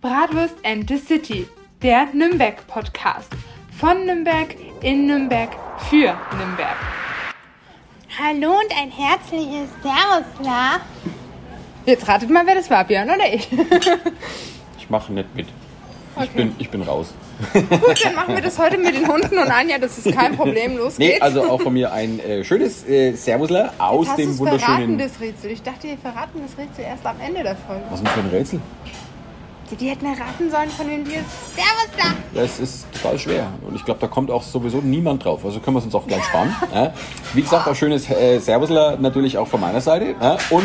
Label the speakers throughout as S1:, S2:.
S1: Bratwurst and the City, der Nürnberg-Podcast. Von Nürnberg, in Nürnberg, für Nürnberg.
S2: Hallo und ein herzliches Servus, La.
S1: Jetzt ratet mal, wer das war, Björn oder ich.
S3: Ich mache nicht mit. Ich,
S1: Okay.
S3: bin, ich bin raus.
S1: Gut, dann machen wir das heute mit den Hunden und Anja, das ist kein Problem. Los
S3: Nee,
S1: geht's.
S3: also auch von mir ein äh, schönes äh, Servusler aus
S1: Hast
S3: dem
S1: du's verraten,
S3: wunderschönen.
S1: das Rätsel? Ich dachte, wir verraten das Rätsel erst am Ende der Folge.
S3: Was ist denn für ein Rätsel?
S1: Die, hätten erraten sollen, von wem wir es... Servus da!
S3: Das ist total schwer. Und ich glaube, da kommt auch sowieso niemand drauf. Also können wir es uns auch gleich sparen. ja. Wie gesagt, auch schönes äh, Servusler natürlich auch von meiner Seite. Ja. Und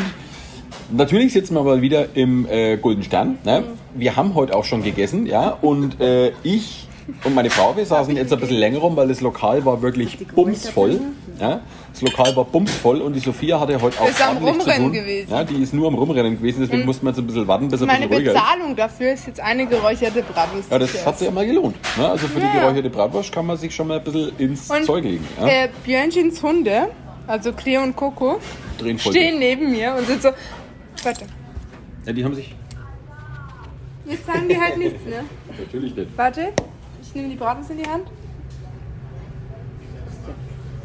S3: natürlich sitzen wir mal wieder im äh, Golden Stern. Ja. Wir haben heute auch schon gegessen. ja. Und äh, ich und meine Frau, wir saßen jetzt ein bisschen länger rum, weil das Lokal war wirklich bumsvoll. Ja. Das Lokal war bumsvoll und die Sophia hatte heute auch
S1: Ist am
S3: ordentlich zu
S1: Rumrennen
S3: tun.
S1: gewesen.
S3: Ja, die ist nur am Rumrennen gewesen, deswegen mussten wir jetzt ein bisschen warten, bis er ein
S1: Meine
S3: bisschen ruhiger ist.
S1: Bezahlung dafür ist jetzt eine geräucherte Bratwurst.
S3: Ja, das hat sich ja mal gelohnt. Ne? Also für
S1: Ja,
S3: die geräucherte Bratwurst kann man sich schon mal ein bisschen ins
S1: Und,
S3: Zeug legen. Ja?
S1: Äh, Björnchens Hunde, also Cleo und Coco, stehen neben mir und sind so... Warte,
S3: Ja, die haben sich.
S1: jetzt sagen die halt nichts, ne?
S3: Natürlich nicht.
S1: Warte, nehme die Bratwurst in die Hand.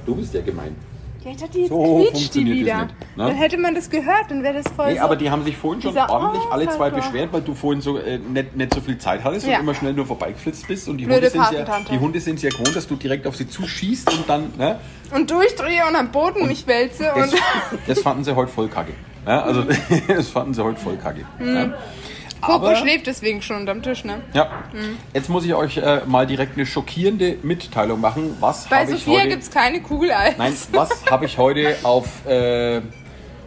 S3: Du bist ja gemein.
S1: Ja, ich dachte, jetzt
S3: So
S1: quietscht die wieder.
S3: nicht, ne?
S1: Dann hätte man das gehört, dann wäre das voll
S3: Nee,
S1: so...
S3: aber die haben sich vorhin schon ordentlich alle zwei
S1: Aufhalter.
S3: beschwert, weil du vorhin so äh, nicht, nicht so viel Zeit hattest
S1: Ja.
S3: und immer schnell nur vorbeigeflitzt bist. Und die
S1: Blöde
S3: Hunde, sind ja, die Hunde sind ja gewohnt, dass du direkt auf sie zuschießt und dann. Ne?
S1: und durchdrehe und am Boden mich wälze
S3: Das,
S1: und...
S3: das fanden sie heute voll kacke. Ja, also, das fanden sie heute voll kacke.
S1: Mhm. Coco schläft deswegen schon unterm Tisch, ne?
S3: Ja.
S1: Mhm.
S3: Jetzt muss ich euch äh, mal direkt eine schockierende Mitteilung machen. Was
S1: Bei Sophia gibt es keine Kugeleis.
S3: Nein, was habe ich heute auf äh,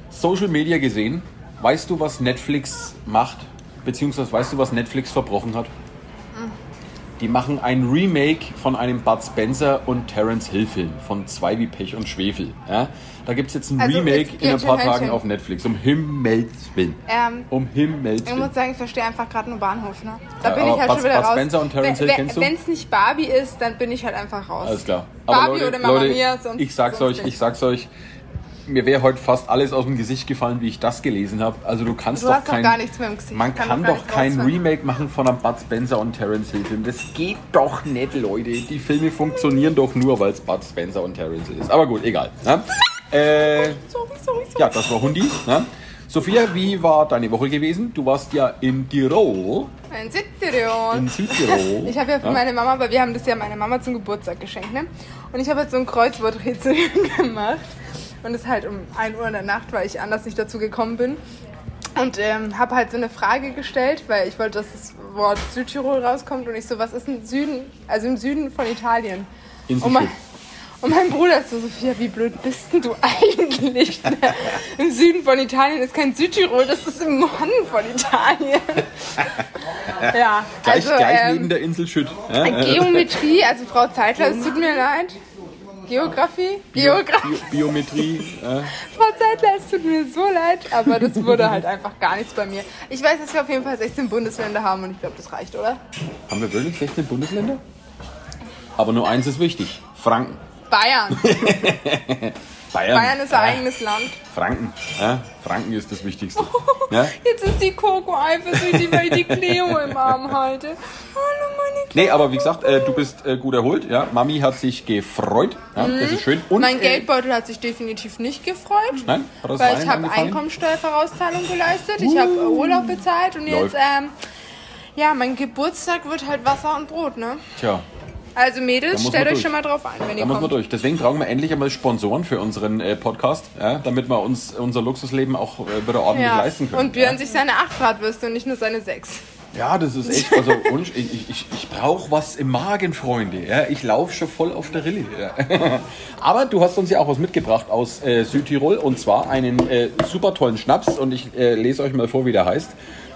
S3: Social Media gesehen? Weißt du, was Netflix macht? Beziehungsweise weißt du, was Netflix verbrochen hat? Die machen ein Remake von einem Bud Spencer und Terence Hill Film von Zwei wie Pech und Schwefel. Ja? Da gibt es jetzt ein
S1: Also,
S3: Remake
S1: jetzt
S3: in ein paar Tagen auf Netflix. Um Himmels Willen.
S1: Ähm,
S3: Um Himmels
S1: Ich
S3: Willen.
S1: muss sagen, ich verstehe einfach gerade nur Bahnhof, ne? Da
S3: Ja,
S1: bin ich
S3: aber
S1: halt
S3: Bud-
S1: schon wieder
S3: Bud
S1: raus.
S3: Spencer und Terence Hill kennst du?
S1: Wenn es nicht Barbie ist, dann bin ich halt einfach raus.
S3: Alles klar.
S1: Barbie oder Mamma Mia, sonst-
S3: ich sag's
S1: sonst
S3: euch, ich sag's euch, mir wäre heute fast alles aus dem Gesicht gefallen, wie ich das gelesen habe. Also du kannst
S1: Du
S3: doch kein,
S1: gar nichts mehr im Gesicht.
S3: Man
S1: Ich kann
S3: kann,
S1: doch
S3: kein. Remake machen von einem Bud Spencer und Terence Hill Film. Das geht doch nicht, Leute. Die Filme funktionieren doch nur, weil es Bud Spencer und Terence Hill ist. Aber gut, egal. Ne? Äh,
S1: Sorry, sorry, sorry.
S3: ja, das war Hundi. Ne? Sophia, wie war deine Woche gewesen? Du warst ja in Tirol,
S1: Ein Südtirol.
S3: in Südtirol.
S1: Ich habe ja für meine Mama, weil wir haben das ja meiner Mama zum Geburtstag geschenkt, ne? Und ich habe jetzt so ein Kreuzworträtsel gemacht. Und es ist halt um 1 Uhr in der Nacht, weil ich anders nicht dazu gekommen bin. Und ähm, habe halt so eine Frage gestellt, weil ich wollte, dass das Wort Südtirol rauskommt. Und ich so, was ist im Süden, also im Süden von Italien?
S3: Insel
S1: Und mein,
S3: Schiff.
S1: Und mein Bruder ist so, Sophia, wie blöd bist denn du eigentlich? Im Süden von Italien ist kein Südtirol, das ist im Norden von Italien. ja,
S3: Gleich,
S1: also,
S3: gleich
S1: ähm,
S3: neben der Insel Schütt. Ja?
S1: Geometrie, also Frau Zeitler, es tut mir leid. Geografie? Geografie.
S3: Bio, Biometrie. Ja.
S1: Frau Zeitler, es tut mir so leid, aber das wurde halt einfach gar nichts bei mir. Ich weiß, dass wir auf jeden Fall 16 Bundesländer haben und ich glaube, das reicht, oder?
S3: Haben wir wirklich 16 Bundesländer? Aber nur eins ist wichtig. Franken.
S1: Bayern.
S3: Bayern.
S1: Bayern ist ein eigenes Land.
S3: Franken. Ja? Franken ist das Wichtigste. Ja?
S1: Jetzt ist die Coco eifersüchtig, weil ich die Cleo im Arm halte. Hallo, meine Cleo.
S3: Nee, aber wie gesagt, äh, du bist äh, gut erholt. Ja? Mami hat sich gefreut. Ja? Das ist schön. Und,
S1: Mhm. Mein
S3: äh,
S1: Geldbeutel hat sich definitiv nicht gefreut.
S3: Nein? Hat
S1: Weil ich habe? Einkommensteuervorauszahlung geleistet, ich habe Urlaub bezahlt und jetzt,
S3: Läuft.
S1: ähm, ja, mein Geburtstag wird halt Wasser und Brot, ne?
S3: Tja,
S1: Also
S3: Da
S1: Mädels,
S3: muss man
S1: stellt euch schon mal drauf ein, wenn
S3: da
S1: ihr
S3: wir
S1: kommt.
S3: durch. Deswegen brauchen wir endlich einmal Sponsoren für unseren äh, Podcast, ja? damit wir uns unser Luxusleben auch äh, wieder ordentlich
S1: Ja.
S3: leisten können.
S1: Und Björn sich seine 8 Bratwürste und nicht nur seine 6.
S3: Ja, das ist echt, also und ich, ich, ich, ich brauche was im Magen, Freunde. Ja, ich laufe schon voll auf der Rille. Ja. Aber du hast uns ja auch was mitgebracht aus äh, Südtirol und zwar einen äh, super tollen Schnaps und ich äh, lese euch mal vor, wie der heißt.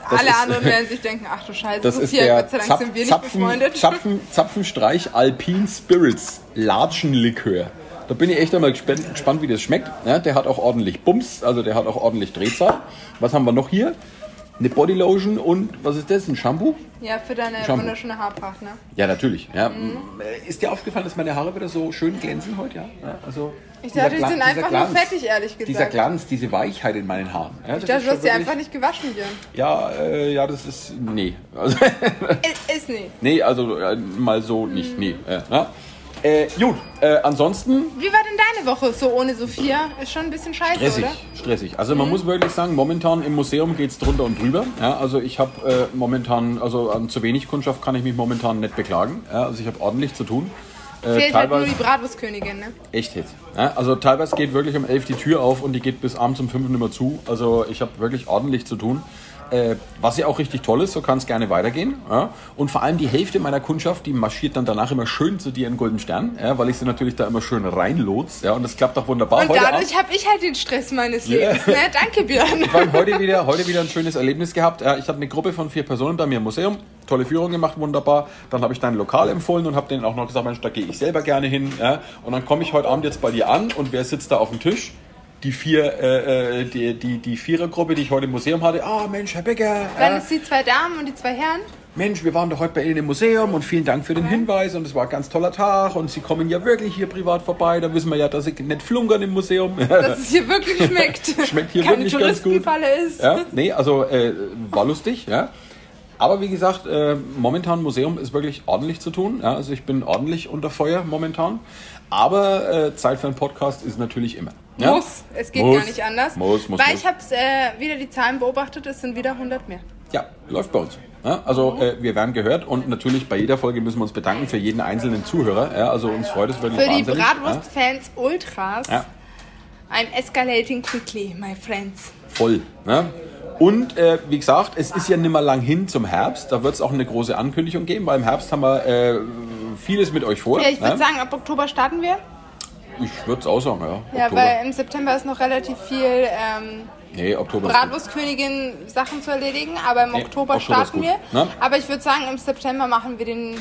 S3: Das
S1: Alle
S3: ist,
S1: anderen werden sich denken, ach du Scheiße,
S3: Das ist der
S1: Gott sei Dank
S3: Zap
S1: sind wir nicht
S3: Zapfen,
S1: befreundet.
S3: Zapfen, Zapfenstreich Alpine Spirits Latschenlikör. Da bin ich echt einmal gespannt, gespannt wie das schmeckt. Ja, der hat auch ordentlich Bums, also der hat auch ordentlich Drehzahl. Was haben wir noch hier? Eine Bodylotion und was ist das? Ein Shampoo?
S1: Ja, für deine
S3: Shampoo.
S1: wunderschöne Haarpracht, ne?
S3: Ja, natürlich. Ja.
S1: Mhm.
S3: Äh, Ist dir aufgefallen, dass meine Haare wieder so schön glänzen heute? Ja. ja also
S1: Ich dachte, die sind einfach
S3: Glanz,
S1: nur fettig, ehrlich gesagt.
S3: Dieser Glanz, diese Weichheit in meinen Haaren. Ja,
S1: Ich dachte, du hast sie einfach nicht gewaschen, Björn.
S3: Ja, äh, ja, das ist. Nee. Also,
S1: Ist, ist nicht.
S3: nee, also äh, mal so nicht. Nee. Äh. Äh, gut, äh, ansonsten
S1: Wie war denn deine Woche so ohne Sophia? Ist schon ein bisschen scheiße,
S3: stressig.
S1: oder?
S3: Stressig. Also man muss wirklich sagen, momentan im Museum geht es drunter und drüber. Ja, also ich habe äh, momentan, also an zu wenig Kundschaft kann ich mich momentan nicht beklagen. Ja, also ich habe ordentlich zu tun. Äh,
S1: Fehlt halt nur die Bratwurstkönigin, ne?
S3: Echt jetzt. Ja, also teilweise geht wirklich um 11 die Tür auf und die geht bis abends um 5 nicht mehr zu. Also ich habe wirklich ordentlich zu tun. Äh, was ja auch richtig toll ist, so kann es gerne weitergehen. Ja. Und vor allem die Hälfte meiner Kundschaft, die marschiert dann danach immer schön zu dir in Golden Stern, ja, weil ich sie natürlich da immer schön reinlotse. Ja, und das klappt auch wunderbar.
S1: Und
S3: Heute
S1: dadurch habe ich halt den Stress meines
S3: Ja.
S1: Lebens, ne? Danke, Björn.
S3: vor allem heute wieder, heute wieder ein schönes Erlebnis gehabt. Ja, ich habe eine Gruppe von vier Personen bei mir im Museum. Tolle Führung gemacht, wunderbar. Dann habe ich dein Lokal empfohlen und habe denen auch noch gesagt, Mensch, da gehe ich selber gerne hin. Ja. Und dann komme ich heute Abend jetzt bei dir an und wer sitzt da auf dem Tisch? Die vier, äh, äh, die, die, die Vierergruppe, die ich heute im Museum hatte. Ah, Mensch, Herr Becker.
S1: Dann
S3: ja.
S1: ist die zwei Damen und die zwei Herren.
S3: Mensch, wir waren doch heute bei Ihnen im Museum und vielen Dank für den Hinweis und es war ein ganz toller Tag und Sie kommen ja wirklich hier privat vorbei. Da wissen wir ja, dass Sie nicht flunkern im Museum.
S1: Dass es hier wirklich schmeckt.
S3: Schmeckt hier
S1: Keine
S3: wirklich ganz gut.
S1: Ist.
S3: Ja, nee, also äh, war lustig, ja. Aber wie gesagt, äh, momentan Museum ist wirklich ordentlich zu tun. Ja, also ich bin ordentlich unter Feuer momentan. Aber äh, Zeit für einen Podcast ist natürlich immer. Ja?
S1: Muss. Es geht
S3: Muss.
S1: gar nicht anders.
S3: Muss, muss,
S1: Weil
S3: muss.
S1: ich habe äh, wieder die Zahlen beobachtet, es sind wieder 100 mehr.
S3: Ja, läuft bei uns. Ja, also äh, wir werden gehört und natürlich bei jeder Folge müssen wir uns bedanken für jeden einzelnen Zuhörer. Ja, also uns freut es wirklich
S1: Für die. Bratwurst-Fans Ultras. I'm escalating quickly, my friends.
S3: Voll. Ne? Und äh, wie gesagt, es ist ja nicht mehr lang hin zum Herbst. Da wird es auch eine große Ankündigung geben, weil im Herbst haben wir äh, vieles mit euch vor.
S1: Ja, ich würde
S3: ne?
S1: sagen, ab Oktober starten wir.
S3: Ich würde es auch sagen, ja.
S1: Ja,
S3: Oktober.
S1: weil im September ist noch relativ viel ähm,
S3: nee.
S1: Bratwurstkönigin Sachen zu erledigen, aber im
S3: Nee,
S1: Oktober
S3: Oktober
S1: starten wir.
S3: ne?
S1: Aber ich würde sagen, im September machen wir den,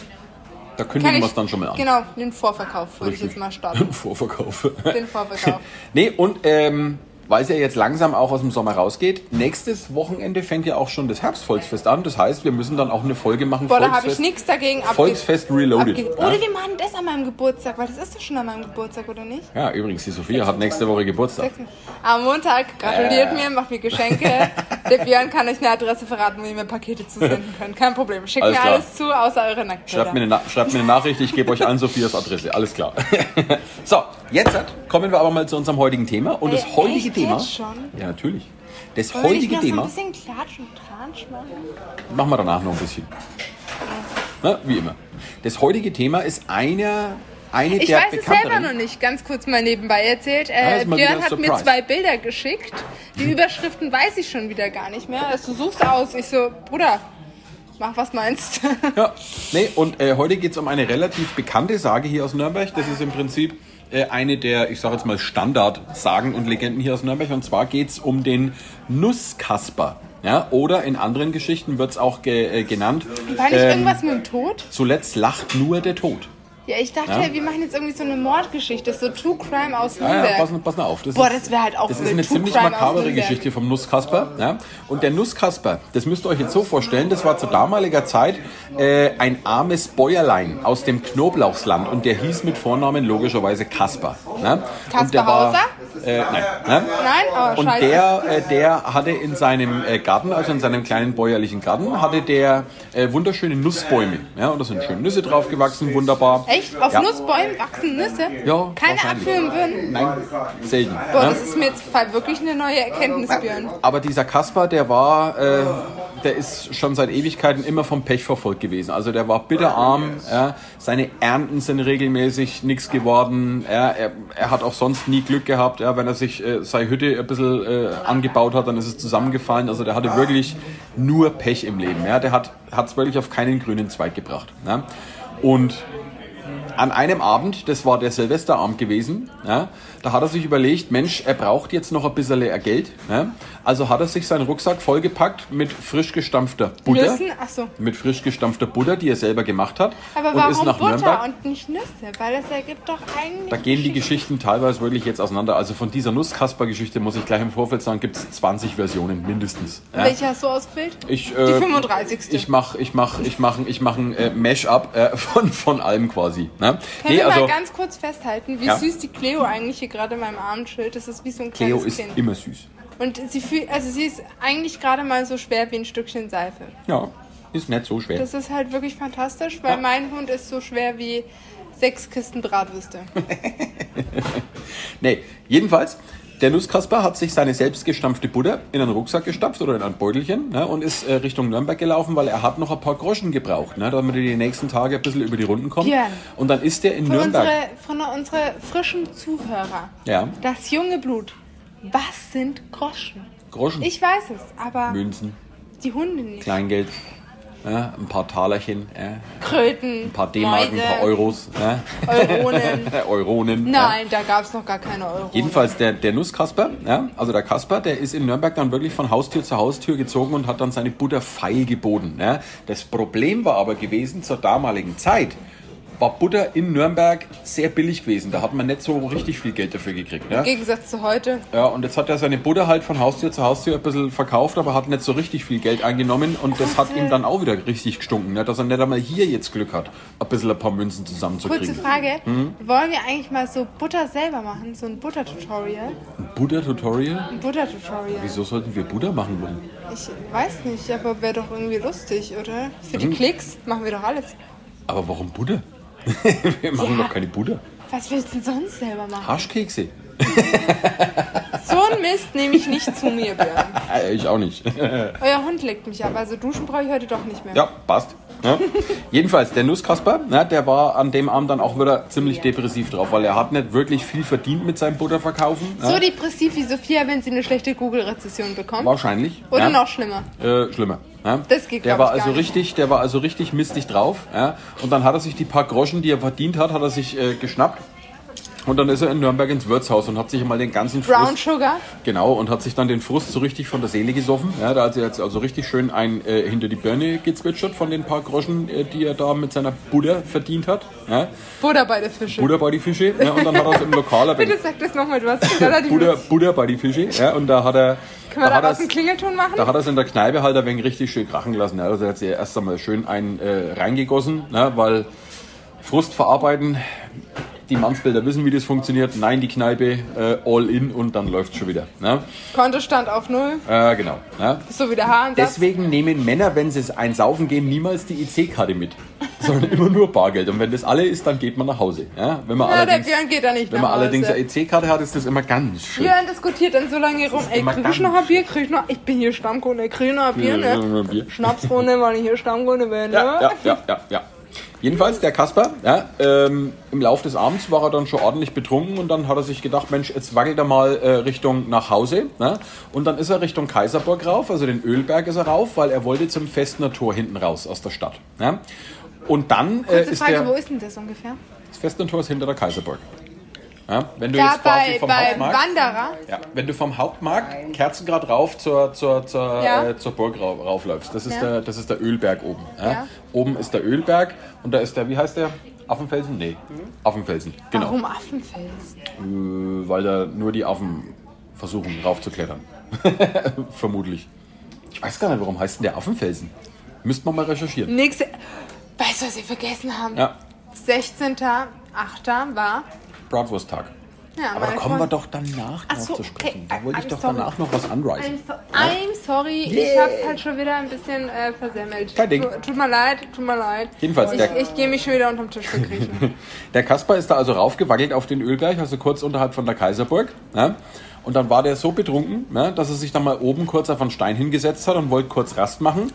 S3: Da kündigen wir es dann schon mal an.
S1: genau, den Vorverkauf würde ich jetzt mal starten.
S3: Vorverkauf.
S1: Den Vorverkauf.
S3: nee, und ähm, weil es ja jetzt langsam auch aus dem Sommer rausgeht, nächstes Wochenende fängt ja auch schon das Herbstvolksfest an. Das heißt, wir müssen dann auch eine Folge machen.
S1: Boah, da habe ich
S3: Volksfest-
S1: nichts dagegen. abge-
S3: Volksfest Reloaded.
S1: abge-
S3: ja?
S1: Oder wir machen das an meinem Geburtstag, weil das ist doch schon an meinem Geburtstag, oder nicht?
S3: ja, übrigens, die Sophia hat nächste Woche Geburtstag.
S1: Am Montag gratuliert
S3: Äh.
S1: mir, macht mir Geschenke. Der Björn kann euch eine Adresse verraten, wo ihr mir Pakete zusenden könnt. Kein Problem. Schickt
S3: Alles
S1: mir
S3: klar.
S1: alles zu, außer eure Nacktbilder.
S3: Schreibt mir, eine, Na- schreibt mir eine Nachricht, ich gebe euch allen Sophias Adresse. Alles klar. so, jetzt kommen wir aber mal zu unserem heutigen Thema. Und das
S1: Ey,
S3: heutige Thema.
S1: schon?
S3: Ja, natürlich. Das
S1: Wollen
S3: heutige Thema.
S1: ein bisschen Klatsch und Tratsch machen?
S3: Machen wir danach noch ein bisschen. Na, wie immer. Das heutige Thema ist einer, eine
S1: Ich
S3: der
S1: weiß es selber noch nicht. Ganz kurz mal nebenbei erzählt. Äh, Björn hat mir
S3: Surprise.
S1: zwei Bilder geschickt. Die Überschriften weiß ich schon wieder gar nicht mehr. Also, du suchst aus. Ich so, Bruder, mach was meinst.
S3: Ja, nee, und äh, heute geht es um eine relativ bekannte Sage hier aus Nürnberg. Das ist im Prinzip eine der, ich sage jetzt mal, Standard-Sagen und Legenden hier aus Nürnberg. Und zwar geht es um den Nusskasper. Ja, oder in anderen Geschichten wird es auch ge äh, genannt.
S1: War nicht
S3: ähm,
S1: irgendwas mit dem Tod?
S3: Zuletzt lacht nur der Tod.
S1: Ja, ich dachte,
S3: Ja.
S1: wir machen jetzt irgendwie so eine Mordgeschichte, so True Crime aus
S3: Ja,
S1: Nürnberg.
S3: ja, pass, pass mal auf. Das
S1: Boah,
S3: ist,
S1: das wäre halt auch
S3: Das ist eine
S1: True
S3: ziemlich
S1: Crime
S3: makabere. Geschichte vom Nusskasper. Ja? Und der Nusskasper, das müsst ihr euch jetzt so vorstellen, das war zu damaliger Zeit äh, ein armes Bäuerlein aus dem Knoblauchsland und der hieß mit Vornamen logischerweise Kasper. Ne? war,
S1: Hauser?
S3: äh, nein. Ne?
S1: Nein? Oh,
S3: Und
S1: scheiße.
S3: der, äh, der hatte in seinem äh, Garten, also in seinem kleinen bäuerlichen Garten, hatte der äh, wunderschöne Nussbäume. Ja, und da sind schöne Nüsse drauf gewachsen, wunderbar.
S1: Echt? Auf
S3: ja.
S1: Nussbäumen wachsen Nüsse?
S3: Ja,
S1: Keine und Birnen?
S3: Nein, selten.
S1: Boah,
S3: ja.
S1: das ist mir jetzt wirklich eine neue Erkenntnis, Björn.
S3: Aber dieser Kasper, der war, äh, der ist schon seit Ewigkeiten immer vom Pech verfolgt gewesen. Also der war bitterarm, ja, seine Ernten sind regelmäßig nichts geworden. Ja, er, er hat auch sonst nie Glück gehabt. Ja, wenn er sich äh, seine Hütte ein bisschen äh, angebaut hat, dann ist es zusammengefallen. Also der hatte wirklich nur Pech im Leben. Ja. Der hat es wirklich auf keinen grünen Zweig gebracht. Ja. Und an einem Abend, das war der Silvesterabend gewesen, ja, da hat er sich überlegt, Mensch, er braucht jetzt noch ein bisschen Geld. Ja, also hat er sich seinen Rucksack vollgepackt mit frisch gestampfter Butter.
S1: Nüssen? Ach so.
S3: Mit frisch gestampfter Butter, die er selber gemacht hat.
S1: Aber
S3: und
S1: warum
S3: ist nach
S1: Butter
S3: Nürnberg.
S1: und nicht Nüsse? Weil das ergibt doch eigentlich.
S3: Da gehen die Geschichten teilweise wirklich jetzt auseinander. Also von dieser Nusskasper-Geschichte muss ich gleich im Vorfeld sagen, gibt es 20 Versionen mindestens. Ja.
S1: Welche hast du ausgewählt?
S3: Ich,
S1: Die
S3: äh,
S1: 35.
S3: Ich mache ich mach, ich mach, ich mach ein äh, Mash-up äh, von, von allem quasi. Ne?
S1: Können wir mal ganz kurz festhalten, wie
S3: Ja.
S1: süß die Cleo eigentlich hier gerade in meinem Abendschild ist? Das ist wie so ein
S3: Cleo
S1: kleines
S3: ist
S1: Kind.
S3: immer süß.
S1: Und sie fühlt, also sie ist eigentlich gerade mal so schwer wie ein Stückchen Seife.
S3: Ja, ist nicht so schwer.
S1: Das ist halt wirklich fantastisch, weil
S3: Ja.
S1: mein Hund ist so schwer wie sechs Kisten Bratwürste.
S3: Nee, jedenfalls, der Nusskasper hat sich seine selbstgestampfte Butter in einen Rucksack gestapft oder in ein Beutelchen ne, und ist äh, Richtung Nürnberg gelaufen, weil er hat noch ein paar Groschen gebraucht, ne, damit er die nächsten Tage ein bisschen über die Runden kommt.
S1: Björn.
S3: Und dann ist er in
S1: Von
S3: Nürnberg.
S1: unsere, von unsere frischen Zuhörer.
S3: Ja,
S1: Das junge Blut. Was sind Groschen?
S3: Groschen,
S1: Ich weiß es, aber
S3: Münzen,
S1: die Hunde nicht.
S3: Kleingeld, ja, ein paar Talerchen, ja,
S1: Kröten,
S3: ein paar D-Mark, ein paar Euros, ja,
S1: Euronen.
S3: Euronen.
S1: Nein, da gab es noch gar keine Euro.
S3: Jedenfalls der, der Nusskasper, also der Kasper, der ist in Nürnberg dann wirklich von Haustür zu Haustür gezogen und hat dann seine Butter feil geboten. Das Problem war aber gewesen, zur damaligen Zeit war Butter in Nürnberg sehr billig gewesen. Da hat man nicht so richtig viel Geld dafür gekriegt. Ja.
S1: Im Gegensatz zu heute.
S3: Ja, und jetzt hat er seine Butter halt von Haustür zu Haustür ein bisschen verkauft, aber hat nicht so richtig viel Geld eingenommen und das hat ihm dann auch wieder richtig gestunken, ne, dass er nicht einmal hier jetzt Glück hat, ein bisschen ein paar Münzen
S1: Kurze
S3: zusammenzukriegen.
S1: Frage.
S3: Hm?
S1: Wollen wir eigentlich mal so Butter selber machen? So ein Butter-Tutorial?
S3: Ein Butter-Tutorial?
S1: Ein Butter-Tutorial.
S3: Wieso sollten wir Butter machen wollen?
S1: Ich weiß nicht, aber wäre doch irgendwie lustig, oder? Für
S3: Hm?
S1: die Klicks machen wir doch alles.
S3: Aber warum Butter? Wir machen
S1: Ja.
S3: doch keine Butter.
S1: Was willst du denn sonst selber machen?
S3: Haschkekse.
S1: So ein Mist nehme ich nicht zu mir, Björn.
S3: Äh, ich auch nicht.
S1: Euer Hund leckt mich ab, also duschen brauche ich heute doch nicht mehr.
S3: ja, passt. Ja. Jedenfalls, der Nusskasper, ne, der war an dem Abend dann auch wieder ziemlich depressiv drauf, weil er hat nicht wirklich viel verdient mit seinem Butterverkaufen.
S1: So
S3: ne?
S1: depressiv wie Sophia, wenn sie eine schlechte Google-Rezession bekommt.
S3: Wahrscheinlich.
S1: Oder
S3: ja.
S1: noch schlimmer.
S3: Äh, schlimmer. Ja.
S1: Das geht,
S3: der war also richtig, der war also richtig mistig drauf. Ja. Und dann hat er sich die paar Groschen, die er verdient hat, hat er sich äh, geschnappt. Und dann ist er in Nürnberg ins Wirtshaus und hat sich mal den ganzen
S1: Brown
S3: Frust,
S1: Sugar.
S3: genau, und hat sich dann den Frust so richtig von der Seele gesoffen. Ja, da hat er jetzt also richtig schön ein äh, hinter die Birne gezwitschert von den paar Groschen, äh, die er da mit seiner Butter verdient hat. Ja.
S1: Butter bei der Fische.
S3: Butter bei die Fische. Ja, und dann hat er es im Lokal ein
S1: Bitte sag das nochmal, du hast
S3: Butter, Butter bei die Fische. Ja, und da hat er.
S1: Können wir
S3: da hat
S1: daraus
S3: er's-
S1: einen Klingelton machen?
S3: da hat er es in der Kneipe halt ein wenig richtig schön krachen lassen. Ja. Also er hat sich erst einmal schön einen äh, reingegossen, ne, weil Frust verarbeiten, die Mannsbilder wissen, wie das funktioniert. Nein, die Kneipe, äh, all in und dann läuft schon wieder. Ne?
S1: Kontostand auf Null.
S3: Äh, genau. Ne?
S1: So wie der Haaransatz.
S3: Deswegen nehmen Männer, wenn sie es einsaufen gehen, niemals die IC-Karte mit, sondern immer nur Bargeld. Und wenn das alle ist, dann geht man nach Hause. Ja? Wenn man
S1: Ja, der
S3: allerdings,
S1: Björn geht da nicht
S3: wenn man allerdings eine IC-Karte hat, ist das immer ganz schön.
S1: Björn diskutiert dann so lange rum. Ey, krieg ich noch ein Bier? Krieg ich noch? Ich bin hier Stammkunde. Krieg ich noch ein Bier, ne? Schnapsrunde, weil ich hier Stammkunde bin, ne?
S3: Ja, ja, ja, ja, ja. Jedenfalls, der Kasper, ja, ähm, im Laufe des Abends war er dann schon ordentlich betrunken und dann hat er sich gedacht, Mensch, jetzt wackelt er mal äh, Richtung nach Hause. Ne? Und dann ist er Richtung Kaiserburg rauf, also den Ölberg ist er rauf, weil er wollte zum Festner Tor hinten raus aus der Stadt. Ja? Und dann äh, ist
S1: Frage,
S3: der,
S1: wo ist denn das ungefähr?
S3: das Festner Tor ist hinter der Kaiserburg. Ja? Wenn du
S1: Da
S3: jetzt quasi
S1: bei,
S3: vom
S1: bei
S3: Hauptmarkt...
S1: Wanderer.
S3: Ja, wenn du vom Hauptmarkt Kerzengrad rauf zur, zur, zur,
S1: Ja.
S3: äh, zur Burg rauf, raufläufst, das ist,
S1: Ja.
S3: der, das ist der Ölberg oben. Ja? Oben ist der Ölberg und da ist der, wie heißt der? Affenfelsen? Nee, Affenfelsen, genau.
S1: Warum Affenfels?
S3: Äh, weil da nur die Affen versuchen raufzuklettern. Vermutlich. Ich weiß gar nicht, warum heißt denn der Affenfelsen? Müsste man mal recherchieren.
S1: Nächste. Weißt du, was wir vergessen haben?
S3: Ja,
S1: 16.8. war.
S3: Bratwursttag.
S1: Ja,
S3: Aber da kommen wir doch danach
S1: Ach
S3: drauf
S1: so,
S3: zu sprechen.
S1: okay.
S3: Da wollte ich doch
S1: sorry.
S3: danach noch was anreißen.
S1: I'm, so, I'm sorry, ich
S3: Yeah.
S1: hab's halt schon wieder ein bisschen äh, versemmelt.
S3: Kein Ding.
S1: Tu- Tut mir leid, tut mir leid.
S3: Jedenfalls,
S1: Ich, ich gehe mich schon wieder unterm Tisch verkriechen.
S3: Der Kasper ist da also raufgewackelt auf den Ölberg, also kurz unterhalb von der Kaiserburg. Ja? Und dann war der so betrunken, ja, dass er sich dann mal oben kurz auf einen Stein hingesetzt hat und wollte kurz Rast machen.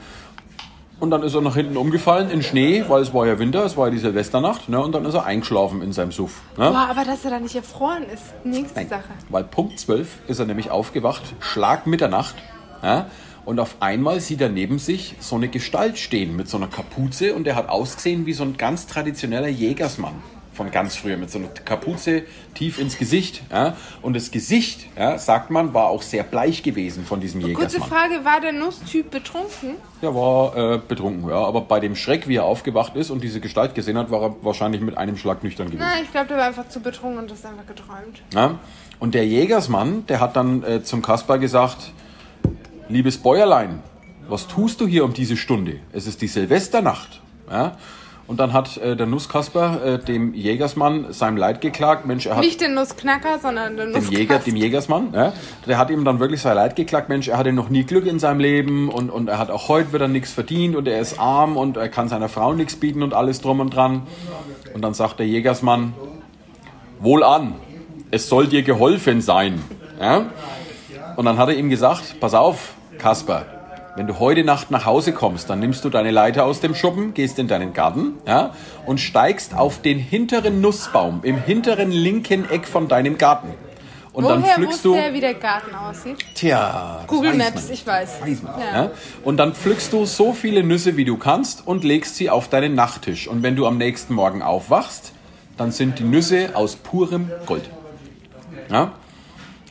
S3: Und dann ist er nach hinten umgefallen in Schnee, weil es war ja Winter, es war ja die Silvesternacht. Ne? Und dann ist er eingeschlafen in seinem Suff. Ne?
S1: Boah, aber dass er da nicht erfroren ist, nächste
S3: Nein,
S1: Sache.
S3: weil Punkt 12 ist er nämlich aufgewacht, Schlag Mitternacht. Ja? Und auf einmal sieht er neben sich so eine Gestalt stehen mit so einer Kapuze und der hat ausgesehen wie so ein ganz traditioneller Jägersmann von ganz früher mit so einer Kapuze tief ins Gesicht. Ja? Und das Gesicht, ja, sagt man, war auch sehr bleich gewesen von diesem
S1: Kurze
S3: Jägersmann.
S1: Frage, war der Nusstyp betrunken?
S3: Er war äh, betrunken, ja. Aber bei dem Schreck, wie er aufgewacht ist und diese Gestalt gesehen hat, war er wahrscheinlich mit einem Schlag nüchtern gewesen.
S1: Nein, ich glaube, der war einfach zu betrunken und ist einfach geträumt.
S3: Ja? Und der Jägersmann, der hat dann äh, zum Kasper gesagt, liebes Bäuerlein, was tust du hier um diese Stunde? Es ist die Silvesternacht. Ja? Und dann hat äh, der Nusskasper äh, dem Jägersmann seinem Leid geklagt. Mensch, er hat
S1: Nicht den Nussknacker, sondern den
S3: dem. Jäger, dem Jägersmann, ja, der hat ihm dann wirklich sein Leid geklagt, Mensch, er hatte noch nie Glück in seinem Leben und, und er hat auch heute wieder nichts verdient und er ist arm und er kann seiner Frau nichts bieten und alles drum und dran. Und dann sagt der Jägersmann, wohlan, es soll dir geholfen sein. Ja? Und dann hat er ihm gesagt, pass auf, Kasper, wenn du heute Nacht nach Hause kommst, dann nimmst du deine Leiter aus dem Schuppen, gehst in deinen Garten ja, und steigst auf den hinteren Nussbaum im hinteren linken Eck von deinem Garten. Und dann
S1: Woher
S3: pflückst
S1: wusste
S3: du.
S1: er, wie der Garten aussieht?
S3: Tja,
S1: Google Maps,
S3: man.
S1: ich weiß.
S3: Weiß man,
S1: Ja.
S3: ja. Und dann pflückst du so viele Nüsse, wie du kannst und legst sie auf deinen Nachttisch. Und wenn du am nächsten Morgen aufwachst, dann sind die Nüsse aus purem Gold. Ja?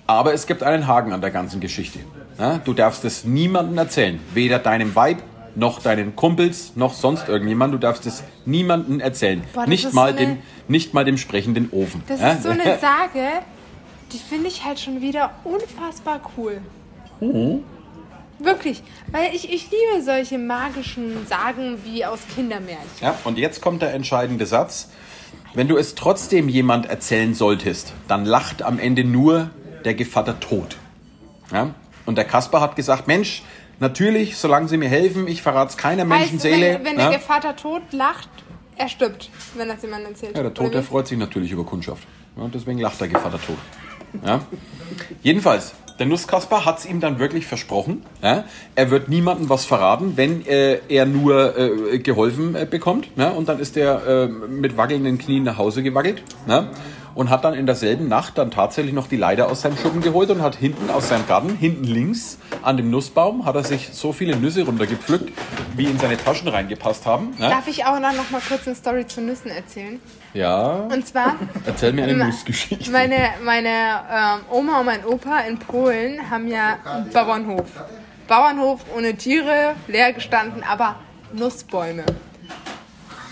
S3: Aber es gibt einen Haken an der ganzen Geschichte. Ja? Du darfst es niemandem erzählen. Weder deinem Weib, noch deinen Kumpels, noch sonst irgendjemand. Du darfst es niemandem erzählen.
S1: Boah,
S3: nicht, mal
S1: so eine-
S3: dem, nicht mal dem sprechenden Ofen.
S1: Das
S3: ja?
S1: ist so eine Sage, die finde ich halt schon wieder unfassbar cool.
S3: Mhm.
S1: Wirklich. Weil ich, ich liebe solche magischen Sagen wie aus Kindermärchen.
S3: Ja, und jetzt kommt der entscheidende Satz. Wenn du es trotzdem jemand erzählen solltest, dann lacht am Ende nur der Gevatter tot. Ja? Und der Kasper hat gesagt, Mensch, natürlich, solange sie mir helfen, ich verrate es keiner
S1: Heißt,
S3: Menschenseele.
S1: wenn, wenn
S3: ja?
S1: der Vater tot lacht, er stirbt, wenn das jemand erzählt.
S3: ja, der Tod, der freut sich natürlich über Kundschaft. Ja, deswegen lacht der Gevatter tot. Ja? Jedenfalls, der Nusskasper hat es ihm dann wirklich versprochen. Ja? Er wird niemandem was verraten, wenn äh, er nur äh, geholfen äh, bekommt. Ne? Und dann ist er äh, mit wackelnden Knien nach Hause gewackelt. Ne? Und hat dann in derselben Nacht dann tatsächlich noch die Leiter aus seinem Schuppen geholt und hat hinten aus seinem Garten, hinten links an dem Nussbaum, hat er sich so viele Nüsse runtergepflückt, wie in seine Taschen reingepasst haben. Ne?
S1: Darf ich auch noch mal kurz eine Story zu Nüssen erzählen?
S3: Ja,
S1: Und zwar,
S3: erzähl mir eine Nussgeschichte.
S1: meine, meine ähm, Oma und mein Opa in Polen haben ja einen Bauernhof. Bauernhof ohne Tiere, leer gestanden, aber Nussbäume.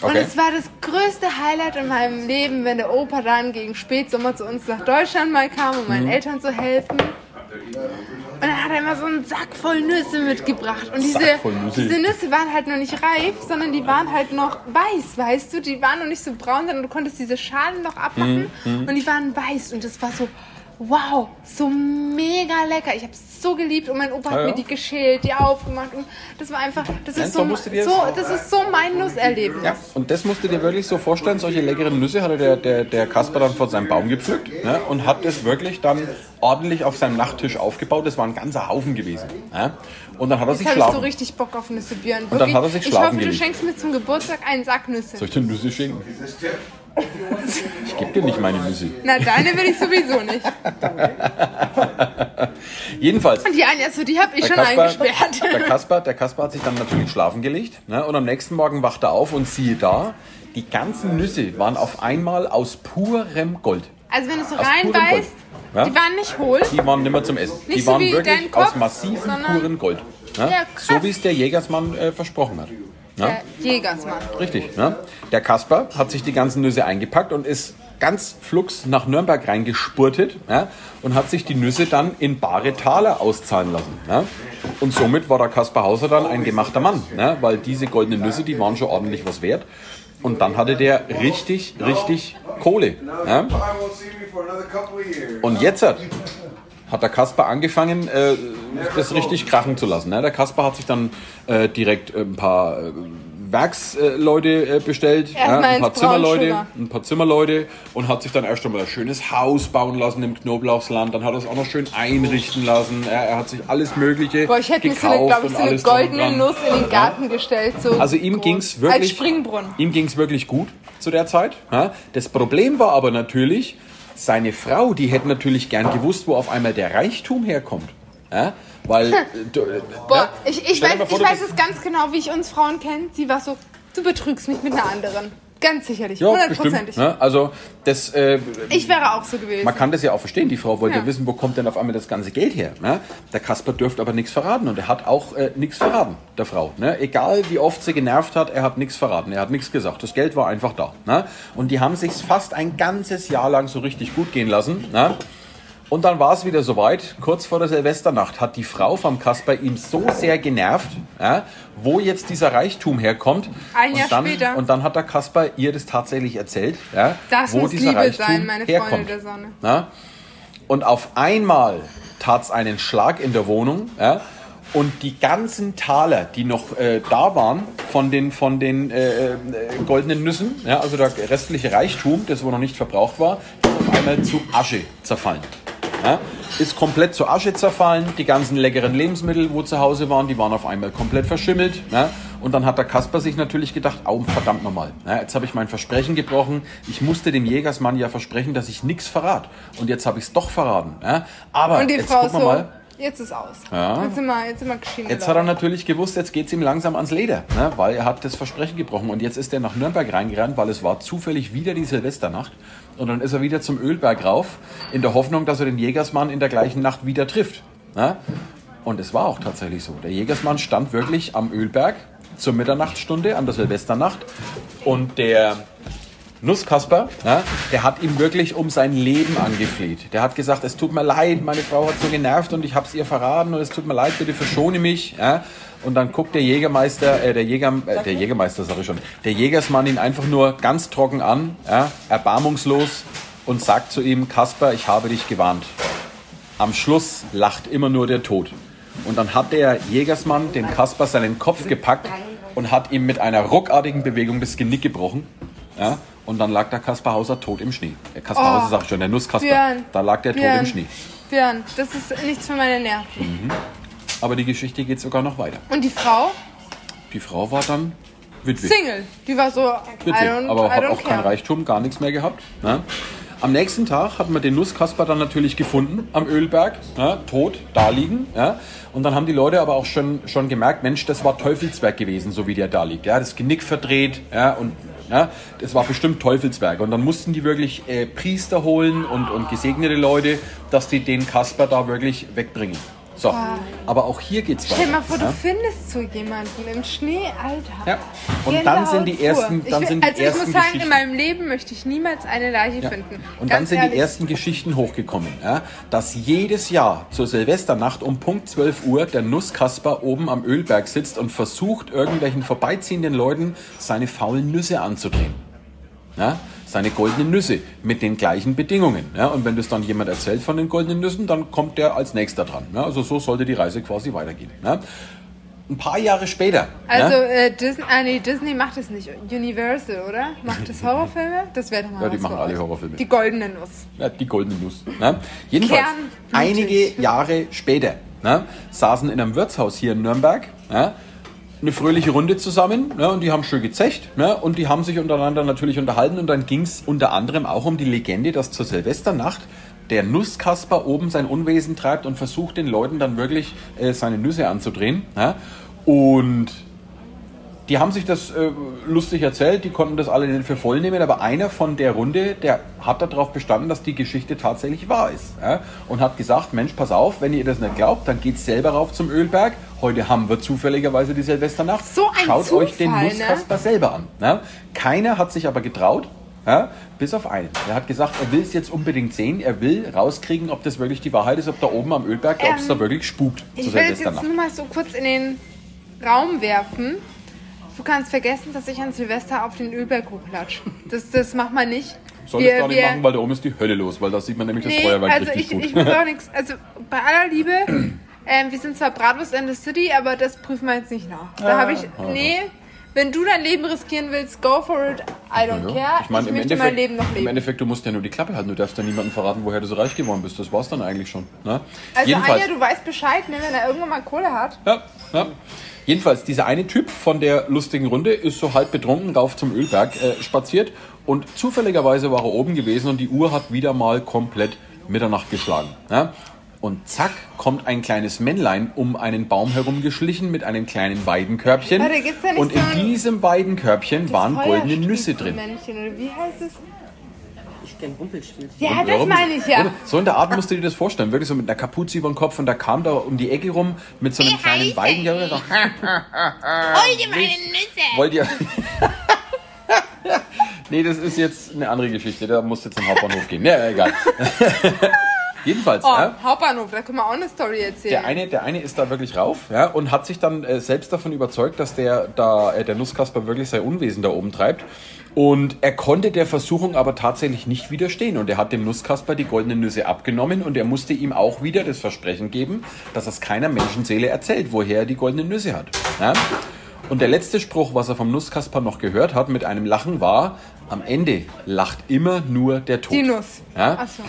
S1: Und
S3: Okay.
S1: es war das größte Highlight in meinem Leben, wenn der Opa dann gegen Spätsommer zu uns nach Deutschland mal kam, um
S3: Mhm.
S1: meinen Eltern zu helfen. Und dann hat er immer so einen Sack voll Nüsse mitgebracht. Und diese,
S3: Nüsse.
S1: diese Nüsse waren halt noch nicht reif, sondern die waren halt noch weiß, weißt du? Die waren noch nicht so braun, sondern du konntest diese Schalen noch abmachen
S3: Mhm,
S1: und die waren weiß. Und das war so, wow, so mega lecker. Ich habe es so geliebt und mein Opa
S3: Ja,
S1: hat
S3: ja.
S1: mir die geschält, die aufgemacht. Und das war einfach, das ist
S3: so
S1: so,
S3: du
S1: das- ist so mein Nusserlebnis.
S3: Ja, und das musst du dir wirklich so vorstellen, solche leckeren Nüsse hatte der, der, der Kasper dann von seinem Baum gepflückt ne, und hat das wirklich dann ordentlich auf seinem Nachttisch aufgebaut. Das war ein ganzer Haufen gewesen. Ne? Und dann hat er sich
S1: Jetzt habe ich so
S3: schlafen.
S1: richtig Bock auf Nüsse, Björn.
S3: dann
S1: Wirklich.
S3: hat er sich
S1: ich
S3: schlafen
S1: hoffe, du
S3: gelegt.
S1: schenkst mir zum Geburtstag einen Sack Nüsse.
S3: Soll ich dir Nüsse schenken? Ich gebe dir nicht meine Nüsse.
S1: Na, deine will ich sowieso nicht.
S3: Jedenfalls,
S1: Und die Anja, so die habe ich schon
S3: Kasper,
S1: eingesperrt.
S3: der, Kasper, der Kasper hat sich dann natürlich schlafen gelegt. Ne? Und am nächsten Morgen wacht er auf und siehe da, die ganzen Nüsse waren auf einmal aus purem Gold.
S1: Also wenn du so
S3: purem
S1: reinbeißt,
S3: Ja?
S1: die waren nicht hohl.
S3: Die waren nicht mehr zum Essen.
S1: Nicht
S3: die
S1: so
S3: waren
S1: wie
S3: wirklich
S1: Kopf,
S3: aus massivem, puren Gold. Ne?
S1: Ja,
S3: so wie es der Jägersmann äh, versprochen hat.
S1: Der Jägersmann.
S3: Richtig. Ne? Der Kasper hat sich die ganzen Nüsse eingepackt und ist ganz flugs nach Nürnberg reingespurtet ja? und hat sich die Nüsse dann in bare Taler auszahlen lassen. Ne? Und somit war der Kasper Hauser dann ein gemachter Mann, ne? weil diese goldenen Nüsse, die waren schon ordentlich was wert. Und dann hatte der richtig, richtig Kohle. Ja? Und jetzt hat, der Kasper angefangen, äh, das richtig krachen zu lassen. Ne? Der Kasper hat sich dann äh, direkt äh, ein paar äh, Werksleute äh, bestellt,
S1: Erstmal
S3: ein paar Zimmerleute, ein paar Zimmerleute und hat sich dann erst einmal ein schönes Haus bauen lassen im Knoblauchsland. Dann hat er es auch noch schön einrichten lassen. Ja, er hat sich alles Mögliche
S1: Boah, ich hätte mir so eine,
S3: gekauft
S1: glaube ich, so eine goldene. Nuss in den Garten gestellt. So
S3: Also ihm ging's
S1: Als
S3: wirklich,
S1: Springbrunnen.
S3: ihm ging's wirklich gut zu der Zeit. Ja. Das Problem war aber natürlich, seine Frau, die hätte natürlich gern gewusst, wo auf einmal der Reichtum herkommt. Ja. Weil, äh, du, äh,
S1: Boah,
S3: ja,
S1: ich, ich weiß,
S3: vor,
S1: ich weiß es ganz genau, wie ich uns Frauen kenne. Sie war so, du betrügst mich mit einer anderen. Ganz sicherlich. Hundertprozentig.
S3: Ne? Also das, äh,
S1: Ich wäre auch so gewesen.
S3: man kann das ja auch verstehen. Die Frau wollte
S1: Ja.
S3: wissen, wo kommt denn auf einmal das ganze Geld her. Ne? Der Kasper dürfte aber nichts verraten und er hat auch äh, nichts verraten, der Frau. Ne? Egal wie oft sie genervt hat, er hat nichts verraten, er hat nichts gesagt. Das Geld war einfach da. Ne? Und die haben sich fast ein ganzes Jahr lang so richtig gut gehen lassen. Und dann war es wieder soweit, kurz vor der Silvesternacht hat die Frau vom Kasper ihm so sehr genervt, ja, wo jetzt dieser Reichtum herkommt.
S1: Ein Jahr
S3: und dann,
S1: später.
S3: Und dann hat der Kasper ihr das tatsächlich erzählt, ja,
S1: Das
S3: wo
S1: muss
S3: dieser
S1: Liebe
S3: Reichtum
S1: sein, meine Freunde
S3: herkommt.
S1: der Sonne.
S3: Ja? Und auf einmal tat es einen Schlag in der Wohnung. Ja? Und die ganzen Taler, die noch äh, da waren von den, von den äh, äh, goldenen Nüssen, ja, also der restliche Reichtum, das wo noch nicht verbraucht war, ist auf einmal zu Asche zerfallen. Ja? Ist komplett zu Asche zerfallen. Die ganzen leckeren Lebensmittel, wo zu Hause waren, die waren auf einmal komplett verschimmelt. Ja? Und dann hat der Kasper sich natürlich gedacht, oh, verdammt nochmal. Ja, jetzt habe ich mein Versprechen gebrochen. Ich musste dem Jägersmann ja versprechen, dass ich nichts verrate. Und jetzt habe ich es doch verraten. Ja? Aber
S1: Und die
S3: jetzt
S1: Frau
S3: gucken wir
S1: so,
S3: mal.
S1: jetzt ist aus.
S3: Ja.
S1: Jetzt sind wir, jetzt sind wir geschieden.
S3: Jetzt hat er natürlich gewusst, jetzt geht es ihm langsam ans Leder, ne? weil er hat das Versprechen gebrochen. Und jetzt ist er nach Nürnberg reingerannt, weil es war zufällig wieder die Silvesternacht. Und dann ist er wieder zum Ölberg rauf, in der Hoffnung, dass er den Jägersmann in der gleichen Nacht wieder trifft. Ne? Und es war auch tatsächlich so. Der Jägersmann stand wirklich am Ölberg zur Mitternachtsstunde, an der Silvesternacht. Und der Nusskasper, ja, der hat ihm wirklich um sein Leben angefleht. Der hat gesagt, es tut mir leid, meine Frau hat so genervt und ich habe es ihr verraten und es tut mir leid, bitte verschone mich. Ja. Und dann guckt der Jägermeister, äh, der Jäger, äh, der Jägermeister sag ich schon, der Jägersmann ihn einfach nur ganz trocken an, ja, erbarmungslos und sagt zu ihm, Kasper, ich habe dich gewarnt. Am Schluss lacht immer nur der Tod. Und dann hat der Jägersmann dem Kasper seinen Kopf gepackt und hat ihm mit einer ruckartigen Bewegung das Genick gebrochen. Ja? Und dann lag der Kasper Hauser tot im Schnee. Der Kasper
S1: Oh,
S3: Hauser, sag ich schon, der Nusskasper.
S1: Björn,
S3: Da lag der tot
S1: Björn.
S3: im Schnee.
S1: Björn, das ist nichts für meine Nerven.
S3: Aber die Geschichte geht sogar noch weiter.
S1: Und die Frau?
S3: Die Frau war dann Witwe.
S1: Single. Die war so,
S3: Witwe, aber hat auch kein
S1: care.
S3: Reichtum, gar nichts mehr gehabt. Ne? Am nächsten Tag hat man den Nusskasper dann natürlich gefunden am Ölberg, ne? tot, da liegen. Ja? Und dann haben die Leute aber auch schon, schon gemerkt, Mensch, das war Teufelswerk gewesen, so wie der da liegt. Ja? Das Genick verdreht ja? und ja? das war bestimmt Teufelswerk. Und dann mussten die wirklich äh, Priester holen und, und gesegnete Leute, dass die den Kasper da wirklich wegbringen. So, aber auch hier geht's weiter.
S1: Stell mal vor,
S3: ja?
S1: du findest so jemanden im Schnee, Alter.
S3: Ja. Und dann sind die ersten, dann
S1: ich,
S3: sind die
S1: also ich
S3: ersten
S1: muss sagen,
S3: Geschichten.
S1: in meinem Leben möchte ich niemals eine Leiche finden.
S3: Und dann
S1: Ganz
S3: sind
S1: ehrlich.
S3: die ersten Geschichten hochgekommen, ja, dass jedes Jahr zur Silvesternacht um Punkt 12 Uhr der Nusskasper oben am Ölberg sitzt und versucht, irgendwelchen vorbeiziehenden Leuten seine faulen Nüsse anzudrehen. Ja, seine goldenen Nüsse mit den gleichen Bedingungen. Ja, und wenn das dann jemand erzählt von den goldenen Nüssen, dann kommt der als nächster dran. Ja, also so sollte die Reise quasi weitergehen. Ja. Ein paar Jahre später.
S1: Also äh, Disney, ah, nee, Disney macht das nicht. Universal, oder? Macht das Horrorfilme? Das wäre doch mal
S3: Ja, die machen alle
S1: euch.
S3: Horrorfilme.
S1: Die goldene Nuss.
S3: Ja, die goldene Nuss. Ne? Jedenfalls, einige. Jahre später saßen in einem Wirtshaus hier in Nürnberg eine fröhliche Runde zusammen ne, und die haben schön gezecht ne, und die haben sich untereinander natürlich unterhalten und dann ging es unter anderem auch um die Legende, dass zur Silvesternacht der Nusskasper oben sein Unwesen treibt und versucht den Leuten dann wirklich äh, seine Nüsse anzudrehen. Ne? Und die haben sich das äh, lustig erzählt, die konnten das alle nicht für voll nehmen, aber einer von der Runde, der hat darauf bestanden, dass die Geschichte tatsächlich wahr ist. Ja? Und hat gesagt, Mensch, pass auf, wenn ihr das nicht glaubt, dann geht selber rauf zum Ölberg. Heute haben wir zufälligerweise die Silvesternacht.
S1: So ein
S3: Schaut euch den
S1: Zufall, ne?
S3: Nusskasper selber an. Ja? Keiner hat sich aber getraut, ja? bis auf einen. Der hat gesagt, er will es jetzt unbedingt sehen, er will rauskriegen, ob das wirklich die Wahrheit ist, ob da oben am Ölberg, ob es
S1: Ähm,
S3: da wirklich spukt zur
S1: Ich will es jetzt nur mal so kurz in den Raum werfen. Du kannst vergessen, dass ich an Silvester auf den Ölberg hochlatsch. Das, das macht man nicht.
S3: Soll ich gar nicht machen, weil da oben ist die Hölle los, weil da sieht man nämlich das
S1: Nee,
S3: Feuerwerk
S1: also
S3: richtig
S1: ich,
S3: gut.
S1: ich muss auch nichts. Also bei aller Liebe, ähm, wir sind zwar Bratwurst in the City, aber das prüfen wir jetzt nicht nach. Da
S3: Ah,
S1: habe ich, nee, wenn du dein Leben riskieren willst, go for it. I don't
S3: Ja,
S1: care.
S3: Ich meine, im,
S1: möchte
S3: Endeffekt,
S1: mein Leben noch
S3: im
S1: leben.
S3: Endeffekt, du musst ja nur die Klappe halten. Du darfst ja niemandem verraten, woher du so reich geworden bist. Das war's dann eigentlich schon. Ne?
S1: Also
S3: Jedenfalls,
S1: Anja, du weißt Bescheid, ne, wenn er irgendwann mal Kohle hat.
S3: ja, ja. Jedenfalls, dieser eine Typ von der lustigen Runde ist so halb betrunken rauf zum Ölberg äh, spaziert und zufälligerweise war er oben gewesen und die Uhr hat wieder mal komplett Mitternacht geschlagen. Ja? Und zack, kommt ein kleines Männlein um einen Baum herumgeschlichen mit einem kleinen Weidenkörbchen.
S1: Warte, gibt's da nicht
S3: und
S1: so
S3: in
S1: ein-
S3: diesem Weidenkörbchen waren goldene Nüsse drin.
S1: Männchen, oder wie heißt es?
S4: Ich kenn Rumpelstilzchen.
S1: Ja, das meine ich ja.
S3: Oder? So in der Art musst du dir das vorstellen. Wirklich so mit einer Kapuze über den Kopf und da kam da um die Ecke rum mit so einem
S2: Wie
S3: kleinen
S2: heißt
S3: Weidenkörbchen. So,
S2: Hol dir meine Nüsse.
S3: wollt ihr... nee, das ist jetzt eine andere Geschichte. Da musst du jetzt zum Hauptbahnhof gehen. Ja, egal. Jedenfalls,
S1: Oh,
S3: ja,
S1: Hauptbahnhof, da können wir auch eine Story erzählen.
S3: der eine, der eine ist da wirklich rauf ja, und hat sich dann äh, selbst davon überzeugt, dass der, da, äh, der Nusskasper wirklich sein Unwesen da oben treibt. Und er konnte der Versuchung aber tatsächlich nicht widerstehen. Und er hat dem Nusskasper die goldenen Nüsse abgenommen und er musste ihm auch wieder das Versprechen geben, dass es keiner Menschenseele erzählt, woher er die goldenen Nüsse hat. Ja? Und der letzte Spruch, was er vom Nusskasper noch gehört hat, mit einem Lachen war, am Ende lacht immer nur der Tod.
S1: Die Nuss.
S3: Ja?
S1: Achso.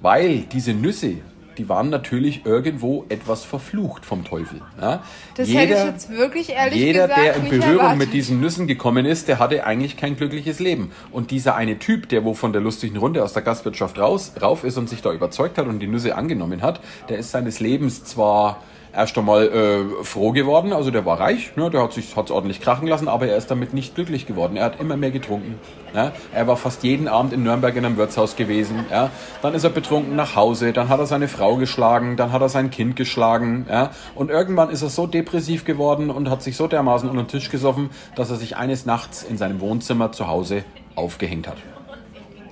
S3: Weil diese Nüsse, die waren natürlich irgendwo etwas verflucht vom Teufel. Ja?
S1: Das hätte ich jetzt wirklich ehrlich
S3: jeder,
S1: gesagt
S3: der in Berührung
S1: erwartet.
S3: mit diesen Nüssen gekommen ist, der hatte eigentlich kein glückliches Leben. Und dieser eine Typ, der wo von der lustigen Runde aus der Gastwirtschaft raus, rauf ist und sich da überzeugt hat und die Nüsse angenommen hat, der ist seines Lebens zwar erst einmal äh, froh geworden, also der war reich, ne, der hat sich hat's ordentlich krachen lassen, aber er ist damit nicht glücklich geworden. Er hat immer mehr getrunken. Ja. Er war fast jeden Abend in Nürnberg in einem Wirtshaus gewesen. Ja. Dann ist er betrunken nach Hause, dann hat er seine Frau geschlagen, dann hat er sein Kind geschlagen. Ja. Und irgendwann ist er so depressiv geworden und hat sich so dermaßen unter den Tisch gesoffen, dass er sich eines Nachts in seinem Wohnzimmer zu Hause aufgehängt hat.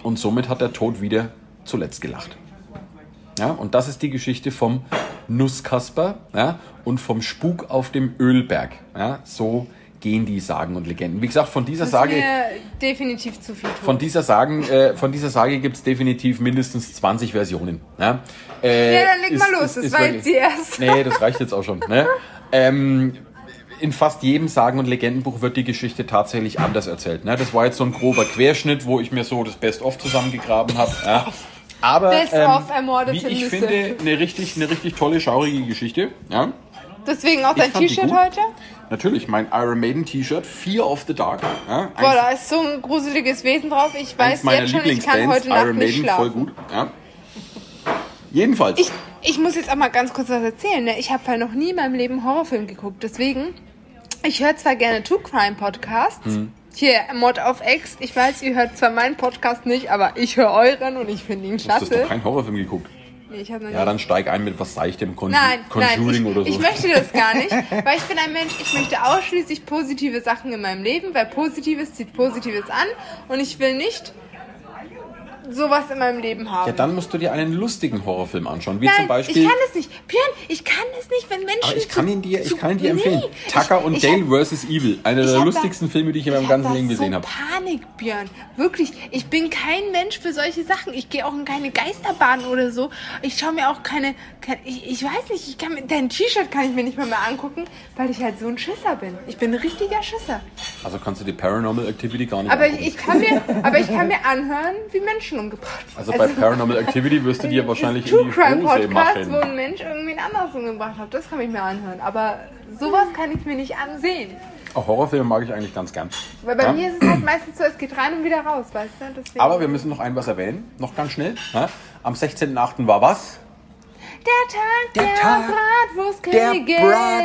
S3: Und somit hat der Tod wieder zuletzt gelacht. Ja, und das ist die Geschichte vom Nusskasper ja, und vom Spuk auf dem Ölberg. Ja, so gehen die Sagen und Legenden. Wie gesagt, von dieser
S1: Das ist
S3: Sage,
S1: definitiv zu viel.
S3: von dieser Sagen, äh, von dieser Sage gibt es definitiv mindestens 20 Versionen. Ja, äh,
S1: Ja, dann leg mal los, das war jetzt die erste.
S3: Nee, das reicht jetzt auch schon. Ne? Ähm, in fast jedem Sagen- und Legendenbuch wird die Geschichte tatsächlich anders erzählt. Ne? Das war jetzt so ein grober Querschnitt, wo ich mir so das Best-of zusammengegraben habe. Ja? Aber ähm,
S1: of ermordete
S3: wie ich
S1: Nüsse.
S3: finde, eine richtig, eine richtig tolle, schaurige Geschichte. Ja?
S1: Deswegen auch dein T-Shirt heute?
S3: Natürlich, mein Iron Maiden T-Shirt, Fear of the Dark. Ja?
S1: Boah, da ist so ein gruseliges Wesen drauf. Ich weiß jetzt schon, ich kann heute Nacht
S3: Iron
S1: nicht
S3: Maiden, voll
S1: schlafen.
S3: gut. Ja? Jedenfalls.
S1: Ich, ich muss jetzt auch mal ganz kurz was erzählen. Ne? Ich habe halt noch nie in meinem Leben Horrorfilm geguckt. Deswegen, ich höre zwar gerne True Crime Podcasts.
S3: Hm.
S1: Hier, Mod auf X. Ich weiß, ihr hört zwar meinen Podcast nicht, aber ich höre euren und ich finde ihn
S3: du hast
S1: klasse.
S3: doch keinen Horrorfilm geguckt.
S1: Nee, ich hab noch
S3: Ja,
S1: nie-
S3: dann steig ein mit was Seichtem, Con
S1: Nein,
S3: Conjuring
S1: nein, ich,
S3: oder so.
S1: ich möchte das gar nicht, weil ich bin ein Mensch, ich möchte ausschließlich positive Sachen in meinem Leben, weil Positives zieht Positives an und ich will nicht sowas in meinem Leben haben.
S3: Ja, dann musst du dir einen lustigen Horrorfilm anschauen, wie
S1: Nein,
S3: zum Beispiel.
S1: ich kann es nicht. Björn, ich kann es nicht, wenn Menschen.
S3: aber ich kann ihn dir, ich kann ihn dir empfehlen.
S1: Nee,
S3: Tucker und
S1: ich
S3: Dale
S1: hab-
S3: vs. Evil, einer der lustigsten
S1: da-
S3: Filme, die ich in meinem ganzen Leben gesehen
S1: so
S3: habe.
S1: Panik, Björn. Wirklich, ich bin kein Mensch für solche Sachen. Ich gehe auch in keine Geisterbahn oder so. Ich schaue mir auch keine. keine ich, ich weiß nicht, ich kann mir, dein T-Shirt kann ich mir nicht mehr, mehr angucken, weil ich halt so ein Schisser bin. Ich bin ein richtiger Schisser.
S3: Also kannst du die Paranormal Activity gar nicht
S1: Aber
S3: angucken.
S1: ich, ich kann mir, aber ich kann mir anhören, wie Menschen umgebracht werden.
S3: Also bei Paranormal Activity wirst du dir wahrscheinlich
S1: True
S3: in die
S1: Crime
S3: Hose
S1: Podcast, wo
S3: machen.
S1: ein Mensch irgendwie einen anders umgebracht hat. Das kann ich mir anhören. Aber sowas kann ich mir nicht ansehen.
S3: Auch Horrorfilme mag ich eigentlich ganz gern.
S1: Weil bei
S3: Ja?
S1: mir ist es halt meistens so, es geht rein und wieder raus, weißt du? Deswegen.
S3: Aber wir müssen noch ein was erwähnen, noch ganz schnell. Am 16.8. war was?
S1: der Tag der,
S3: Der Tag
S1: Bratwurstkönigin.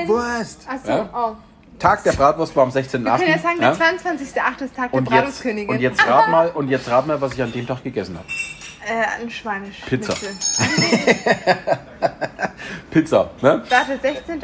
S3: Bratwurst.
S1: Achso,
S3: Ja?
S1: oh.
S3: Tag der Bratwurst war am 16.8.
S1: Wir können ja sagen, der
S3: Ja?
S1: 22.8. ist Tag der
S3: Und jetzt,
S1: Bratwurstkönigin.
S3: und jetzt rat mal, und jetzt rat mal, was ich an dem Tag gegessen habe.
S1: Äh, ein Schweinisch.
S3: Pizza. Pizza, ne?
S1: Warte, 16.8.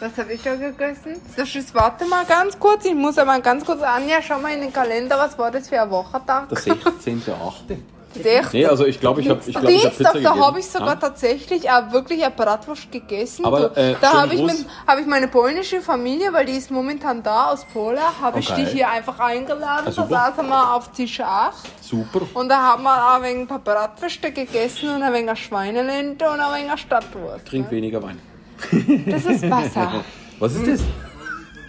S1: Was habe ich da gegessen? Das ist, warte mal ganz kurz. Ich muss aber ganz kurz, Anja, schau mal in den Kalender. Was war das für ein Wochentag?
S3: Der 16.8.
S1: 16.
S3: Nee, also ich glaube, ich habe ich glaub, ich hab Pizza
S1: da habe ich sogar
S3: Ja?
S1: tatsächlich auch wirklich eine Bratwurst gegessen.
S3: Aber, äh,
S1: da habe ich, mit- hab ich meine polnische Familie, weil die ist momentan da aus Polen, habe ich
S3: Okay.
S1: die hier einfach eingeladen.
S3: Ah,
S1: Da saßen wir auf Tisch 8
S3: Super.
S1: und da haben wir auch ein wenig ein paar Bratwürste gegessen und ein wenig Schweinelente und ein wenig Stadtwurst.
S3: Trink weniger Wein.
S1: Das ist Wasser.
S3: Was ist das?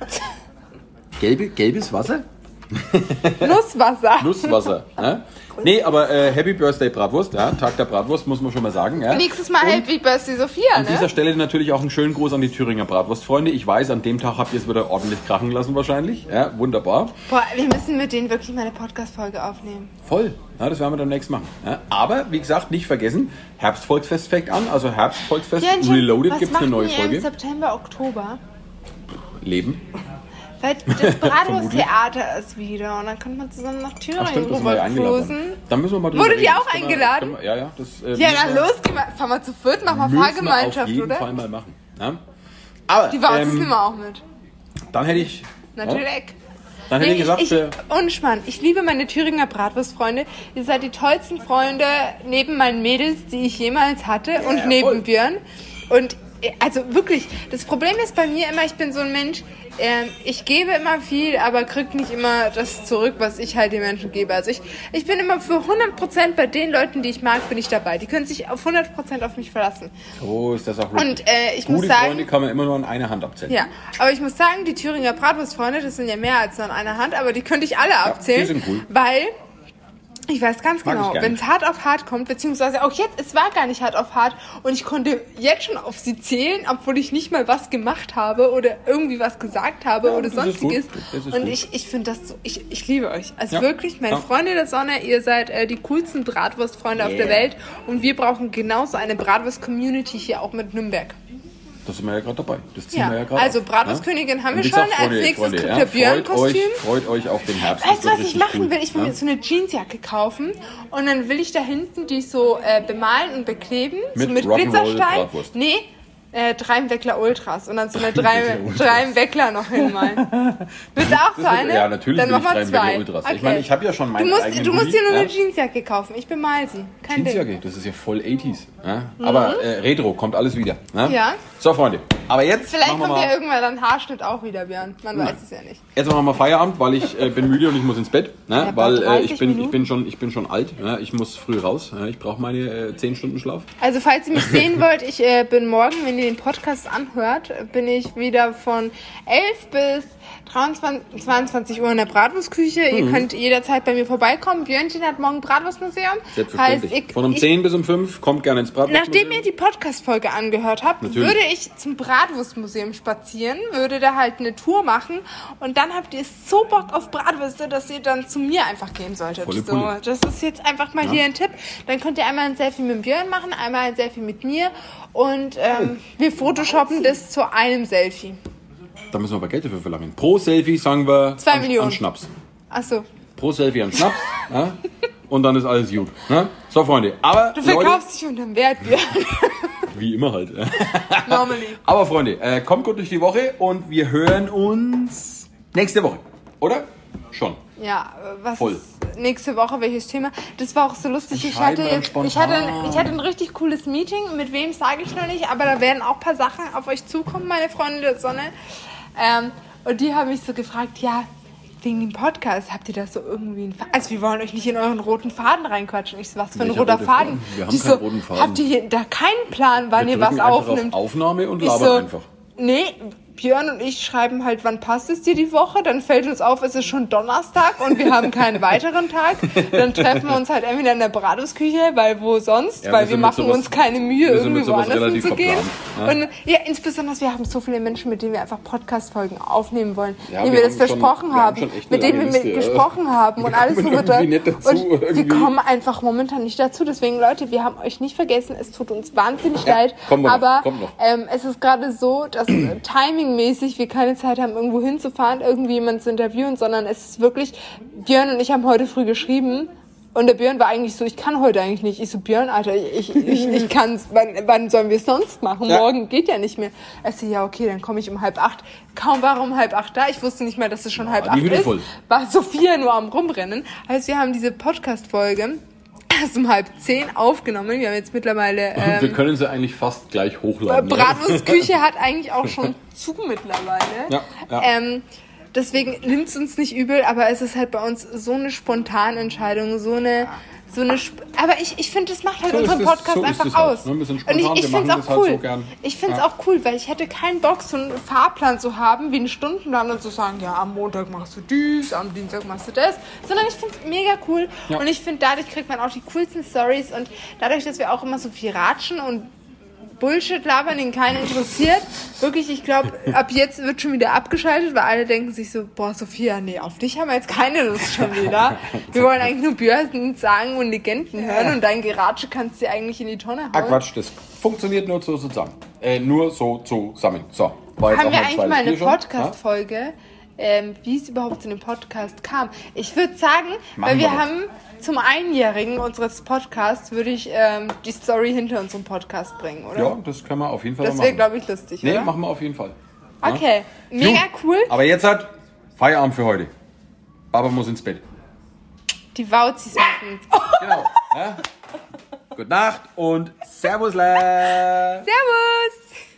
S3: Gelbe, gelbes Wasser?
S1: Nusswasser.
S3: Nusswasser. ne? Nee, aber äh, Happy Birthday Bratwurst, ja, Tag der Bratwurst, muss man schon mal sagen. Ja.
S1: Nächstes Mal
S3: Und
S1: Happy Birthday Sophia,
S3: An dieser
S1: ne?
S3: Stelle natürlich auch einen schönen Gruß an die Thüringer Bratwurstfreunde. Ich weiß, an dem Tag habt ihr es wieder ordentlich krachen lassen wahrscheinlich. Ja, wunderbar.
S1: Boah, wir müssen mit denen wirklich mal eine Podcast-Folge aufnehmen.
S3: Voll. Ja, das werden wir dann nächstes machen. Ja, aber wie gesagt, nicht vergessen, Herbstvolksfest fängt an. Also Herbstvolksfest Reloaded gibt es eine neue Folge.
S1: September, Oktober?
S3: Leben.
S1: Weil das Bratwursttheater ist wieder und dann kommt man zusammen nach
S3: Ach
S1: Thüringen
S3: ja
S1: rübercruisen.
S3: Dann müssen wir mal drüber
S1: Wurde die auch
S3: Das können wir-
S1: eingeladen?
S3: wir- Ja, ja. Das, äh,
S1: Ja, dann los, geh mal, fahr mal zu viert, mach mal
S3: müssen wir
S1: Fahrgemeinschaft,
S3: auf jeden
S1: oder?
S3: Fall mal machen. Ja? Aber
S1: Die Warze
S3: ähm,
S1: wir auch mit.
S3: dann hätte ich...
S1: Natürlich.
S3: Ja, dann hätte ich gesagt,
S1: ich,
S3: für,
S1: und Schmarrn, ich liebe meine Thüringer Bratwurstfreunde. Ihr seid die tollsten Freunde neben meinen Mädels, die ich jemals hatte und neben
S3: voll.
S1: Björn. Und äh, also wirklich, das Problem ist bei mir immer, ich bin so ein Mensch, ähm, ich gebe immer viel, aber krieg nicht immer das zurück, was ich halt den Menschen gebe. Also ich, ich bin immer für 100% bei den Leuten, die ich mag, bin ich dabei. Die können sich auf 100% auf mich verlassen.
S3: so ist das auch
S1: Und äh, ich muss
S3: Gute
S1: sagen...
S3: Freunde kann man immer nur an einer Hand abzählen.
S1: Ja, aber ich muss sagen, die Thüringer Bratwurstfreunde, das sind ja mehr als nur an einer Hand, aber die könnte ich alle abzählen.
S3: die sind cool.
S1: Weil, ich weiß ganz
S3: Mag
S1: genau, wenn es hart auf hart kommt, beziehungsweise auch jetzt, es war gar nicht hart auf hart und ich konnte jetzt schon auf sie zählen, obwohl ich nicht mal was gemacht habe oder irgendwie was gesagt habe
S3: Ja,
S1: oder sonstiges. Und
S3: gut.
S1: ich, ich finde das so, ich, ich liebe euch. Also
S3: Ja.
S1: wirklich, meine
S3: Ja.
S1: Freunde der Sonne, ihr seid äh, die coolsten Bratwurstfreunde auf der
S3: Yeah.
S1: Welt und wir brauchen genauso eine Bratwurst-Community hier auch mit Nürnberg.
S3: Da sind wir ja gerade dabei. Das ziehen
S1: Ja,
S3: wir ja gerade
S1: also Bratwurstkönigin haben
S3: Und
S1: wir schon.
S3: gesagt,
S1: Als nächstes
S3: Freunde,
S1: kriegt
S3: ja,
S1: der Björn
S3: freut freut euch auf den Herbst.
S1: Weißt du,
S3: Das
S1: was ich machen
S3: cool.
S1: will? Ich will
S3: Ja?
S1: mir so eine Jeansjacke kaufen und dann will ich da hinten die so äh, bemalen und bekleben.
S3: Mit
S1: so mit Glitzerstein.
S3: Bratwurst.
S1: Nee, äh, Dreimweckler Ultras und dann so eine drei, Dreimweckler noch hinmalen. Willst du auch so eine?
S3: ja, natürlich
S1: Dann
S3: will
S1: mach
S3: ich
S1: mal
S3: Dreimweckler
S1: zwei.
S3: Ultras.
S1: Okay.
S3: Ich meine, ich habe ja schon meinen
S1: du musst,
S3: eigenen
S1: du musst
S3: Hoodie,
S1: dir nur
S3: ja.
S1: eine Jeansjacke kaufen. Ich bemal sie. Kein Ding.
S3: Jeansjacke, das ist ja voll 80s. Ja? Aber äh, Retro kommt alles wieder. Ja?
S1: Mhm. Ja.
S3: So, Freunde. Aber jetzt
S1: Vielleicht
S3: machen wir
S1: kommt ja
S3: mal,
S1: irgendwann dann Haarschnitt auch wieder, Björn. Man weiß es ja nicht.
S3: jetzt machen wir mal Feierabend, weil ich äh, bin müde und ich muss ins Bett. Ne?
S1: Ja,
S3: weil äh,
S1: 30
S3: ich, bin, ich, bin schon, ich bin schon alt. Ja? Ich muss früh raus. Ja? Ich brauche meine äh, 10 Stunden Schlaf.
S1: Also falls ihr mich sehen wollt, ich äh, bin morgen, wenn ihr den Podcast anhört, bin ich wieder von 11 bis 23, 22 Uhr in der Bratwurstküche. Ihr
S3: Mhm.
S1: könnt jederzeit bei mir vorbeikommen. Björnchen hat morgen Bratwurstmuseum.
S3: Selbstverständlich.
S1: Heißt, ich,
S3: Von um
S1: ich,
S3: 10 bis um 5 kommt gerne ins Bratwurst.
S1: Nachdem ihr die Podcast-Folge angehört habt,
S3: Natürlich.
S1: würde ich zum Bratwurstmuseum spazieren, würde da halt eine Tour machen und dann habt ihr so Bock auf Bratwürste, dass ihr dann zu mir einfach gehen solltet.
S3: Volle
S1: So,
S3: Pulle.
S1: das ist jetzt einfach mal hier ein Tipp. Dann könnt ihr einmal ein Selfie mit Björn machen, einmal ein Selfie mit mir und ähm, wir photoshoppen das zu einem Selfie.
S3: Da müssen wir aber Geld dafür verlangen. Pro Selfie sagen wir
S1: Zwei
S3: an,
S1: Millionen.
S3: an Schnaps.
S1: Achso,
S3: Pro Selfie an Schnaps. ja? Und dann ist alles gut. Ne? So, Freunde. Aber
S1: du
S3: Leute,
S1: verkaufst dich unterm Wert, Björn.
S3: wie immer halt.
S1: Normally.
S3: Aber Freunde, äh, kommt gut durch die Woche und wir hören uns nächste Woche. Oder? Schon.
S1: Ja, was
S3: Voll.
S1: nächste Woche welches Thema? Das war auch so lustig. Ich hatte jetzt, ich hatte, ein, ich hatte ein richtig cooles Meeting. Mit wem sage ich noch nicht, aber da werden auch ein paar Sachen auf euch zukommen, meine Freunde der Sonne. Ähm, und die haben mich so gefragt, ja, wegen dem Podcast, habt ihr da so irgendwie einen Faden? Also wir wollen euch nicht in euren roten Faden reinquatschen. Ich so, was für ein
S3: Welcher
S1: roter
S3: rote
S1: Faden?
S3: Wir haben
S1: die
S3: keinen
S1: so,
S3: roten Faden.
S1: habt ihr hier da keinen Plan, wann
S3: Wir
S1: ihr was aufnimmt?
S3: auf Aufnahme und
S1: Ich
S3: labern
S1: so,
S3: einfach.
S1: Nee, Björn und ich schreiben halt, wann passt es dir die Woche? Dann fällt uns auf, es ist schon Donnerstag und wir haben keinen weiteren Tag. Dann treffen wir uns halt entweder in der Bratwurstküche, weil wo sonst?
S3: Ja,
S1: weil wir machen
S3: sowas-
S1: uns keine Mühe, irgendwie woanders hinzugehen.
S3: verplant,
S1: Und ja, insbesondere, wir haben so viele Menschen, mit denen wir einfach Podcast-Folgen aufnehmen wollen,
S3: Ja,
S1: denen
S3: wir
S1: wir das
S3: haben schon-
S1: versprochen
S3: haben
S1: haben,
S3: schon echt
S1: mit denen wir
S3: Liste, ja.
S1: gesprochen haben und alles so weiter. Und wir
S3: irgendwie.
S1: kommen einfach momentan nicht dazu. Deswegen, Leute, wir haben euch nicht vergessen. Es tut uns wahnsinnig leid. aber ähm, es ist gerade so, dass äh, timingmäßig wir keine Zeit haben, irgendwo hinzufahren, irgendwie jemanden zu interviewen, sondern es ist wirklich, Björn und ich haben heute früh geschrieben und der Björn war eigentlich so, ich kann heute eigentlich nicht. Ich so, Björn, Alter, ich, ich, ich kann's, wann, wann sollen wir es sonst machen?
S3: Ja.
S1: Morgen geht ja nicht mehr. Er so, ja, okay, dann komme ich um halb acht. Kaum war er um halb acht da. Ich wusste nicht mehr, dass es schon halb
S3: die
S1: acht
S3: Hütte
S1: ist. War Sophia nur am Rumrennen. Also wir haben diese Podcast-Folge erst um halb zehn aufgenommen. Wir haben jetzt mittlerweile...
S3: Und wir
S1: Ähm,
S3: können sie eigentlich fast gleich hochladen.
S1: Bratwurstküche hat eigentlich auch schon zu mittlerweile.
S3: Ja, ja.
S1: Ähm, deswegen nimmt es uns nicht übel, aber es ist halt bei uns so eine spontane Entscheidung, so eine so eine. Sp aber ich, ich finde, das macht halt
S3: So
S1: unseren Podcast
S3: so
S1: einfach
S3: halt,
S1: aus.
S3: ne? Bisschen
S1: Und ich, ich finde es auch
S3: das halt
S1: cool.
S3: so.
S1: Ich finde es
S3: Ja.
S1: auch cool, weil ich hätte keinen Bock, so einen Fahrplan zu haben, wie einen Stundenplan und zu sagen, ja, am Montag machst du dies, am Dienstag machst du das. Sondern ich finde es mega cool.
S3: Ja.
S1: Und ich finde, dadurch kriegt man auch die coolsten Stories. Und dadurch, dass wir auch immer so viel ratschen und Bullshit labern, den keinen interessiert. Wirklich, ich glaube, ab jetzt wird schon wieder abgeschaltet, weil alle denken sich so, boah, Sophia, nee, auf dich haben wir jetzt keine Lust schon wieder. Wir wollen eigentlich nur Börsen, Sagen und Legenden hören und dein Geratsche kannst du eigentlich in die Tonne hauen.
S3: Ah, Quatsch, das funktioniert nur so zusammen. Äh, nur so zusammen. So, war jetzt
S1: Haben wir eigentlich mal eine.
S3: Ja?
S1: Podcast-Folge, ähm, wie es überhaupt zu dem Podcast kam? Ich würde sagen,
S3: Machen
S1: weil wir
S3: wir
S1: haben zum Einjährigen unseres Podcasts, würde ich ähm, die Story hinter unserem Podcast bringen, oder?
S3: Ja, das können wir auf jeden Fall
S1: Das
S3: mal
S1: wäre,
S3: machen.
S1: glaube ich, lustig,
S3: Nee,
S1: oder?
S3: machen wir auf jeden Fall. Ja?
S1: Okay, mega
S3: Gut,
S1: cool.
S3: Aber jetzt hat Feierabend für heute. Baba muss ins Bett.
S1: Die Wauzis müssen.
S3: Genau. ja? Gute Nacht und Servus. Servus.
S1: Servus!